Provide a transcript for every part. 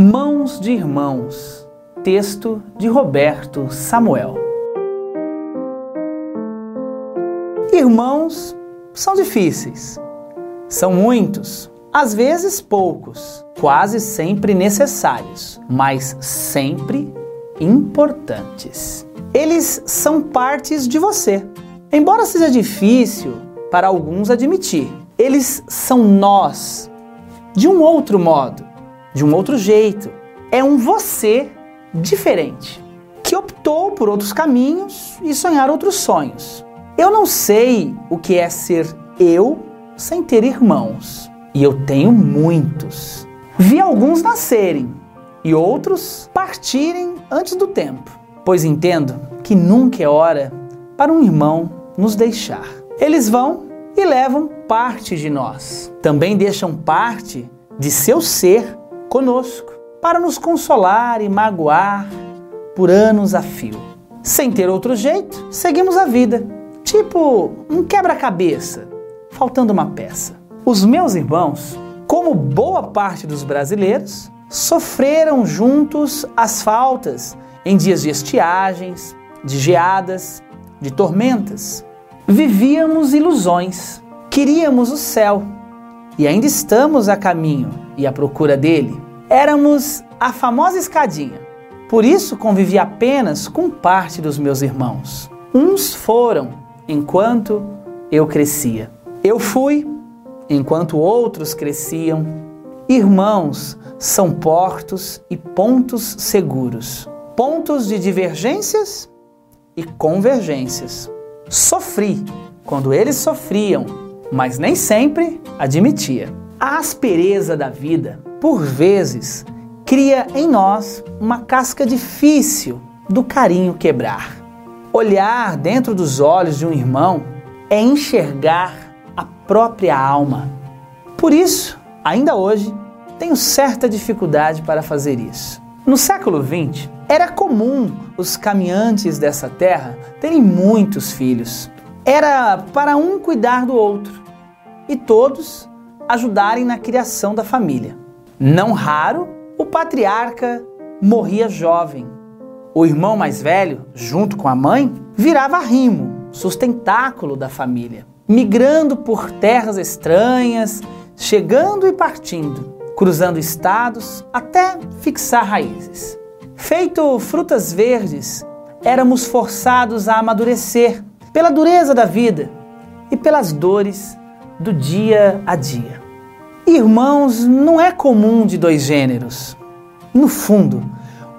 Mãos de Irmãos, texto de Roberto Samuel. Irmãos são difíceis, são muitos, às vezes poucos, quase sempre necessários, mas sempre importantes. Eles são partes de você. Embora seja difícil para alguns admitir, eles são nós de um outro modo de um outro jeito. É um você diferente, que optou por outros caminhos e sonhar outros sonhos. Eu não sei o que é ser eu sem ter irmãos, e eu tenho muitos. Vi alguns nascerem e outros partirem antes do tempo, pois entendo que nunca é hora para um irmão nos deixar. Eles vão e levam parte de nós. Também deixam parte de seu ser conosco para nos consolar e magoar por anos a fio. Sem ter outro jeito, seguimos a vida, tipo um quebra-cabeça, faltando uma peça. Os meus irmãos, como boa parte dos brasileiros, sofreram juntos as faltas em dias de estiagens, de geadas, de tormentas. Vivíamos ilusões, queríamos o céu e ainda estamos a caminho e à procura dele. Éramos a famosa escadinha. Por isso convivi apenas com parte dos meus irmãos. Uns foram enquanto eu crescia. Eu fui enquanto outros cresciam. Irmãos são portos e pontos seguros, pontos de divergências e convergências. Sofri quando eles sofriam mas nem sempre admitia. A aspereza da vida, por vezes, cria em nós uma casca difícil do carinho quebrar. Olhar dentro dos olhos de um irmão é enxergar a própria alma. Por isso, ainda hoje, tenho certa dificuldade para fazer isso. No século XX, era comum os caminhantes dessa terra terem muitos filhos era para um cuidar do outro e todos ajudarem na criação da família. Não raro, o patriarca morria jovem. O irmão mais velho, junto com a mãe, virava rimo, sustentáculo da família, migrando por terras estranhas, chegando e partindo, cruzando estados até fixar raízes. Feito frutas verdes, éramos forçados a amadurecer pela dureza da vida e pelas dores do dia a dia. Irmãos, não é comum de dois gêneros. No fundo,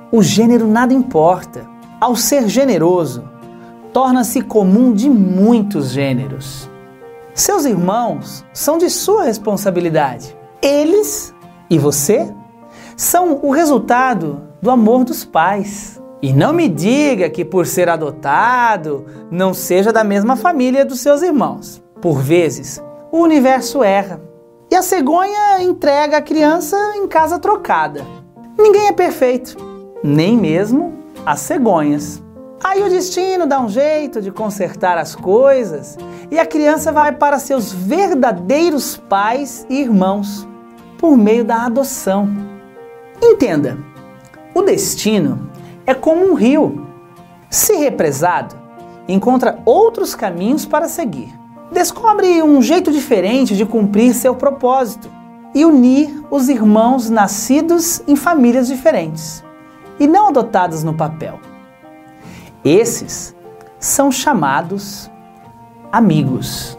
o gênero nada importa. Ao ser generoso, torna-se comum de muitos gêneros. Seus irmãos são de sua responsabilidade. Eles e você são o resultado do amor dos pais. E não me diga que por ser adotado não seja da mesma família dos seus irmãos. Por vezes, o universo erra e a cegonha entrega a criança em casa trocada. Ninguém é perfeito, nem mesmo as cegonhas. Aí o destino dá um jeito de consertar as coisas e a criança vai para seus verdadeiros pais e irmãos por meio da adoção. Entenda, o destino é como um rio. Se represado, encontra outros caminhos para seguir. Descobre um jeito diferente de cumprir seu propósito e unir os irmãos nascidos em famílias diferentes e não adotados no papel. Esses são chamados amigos.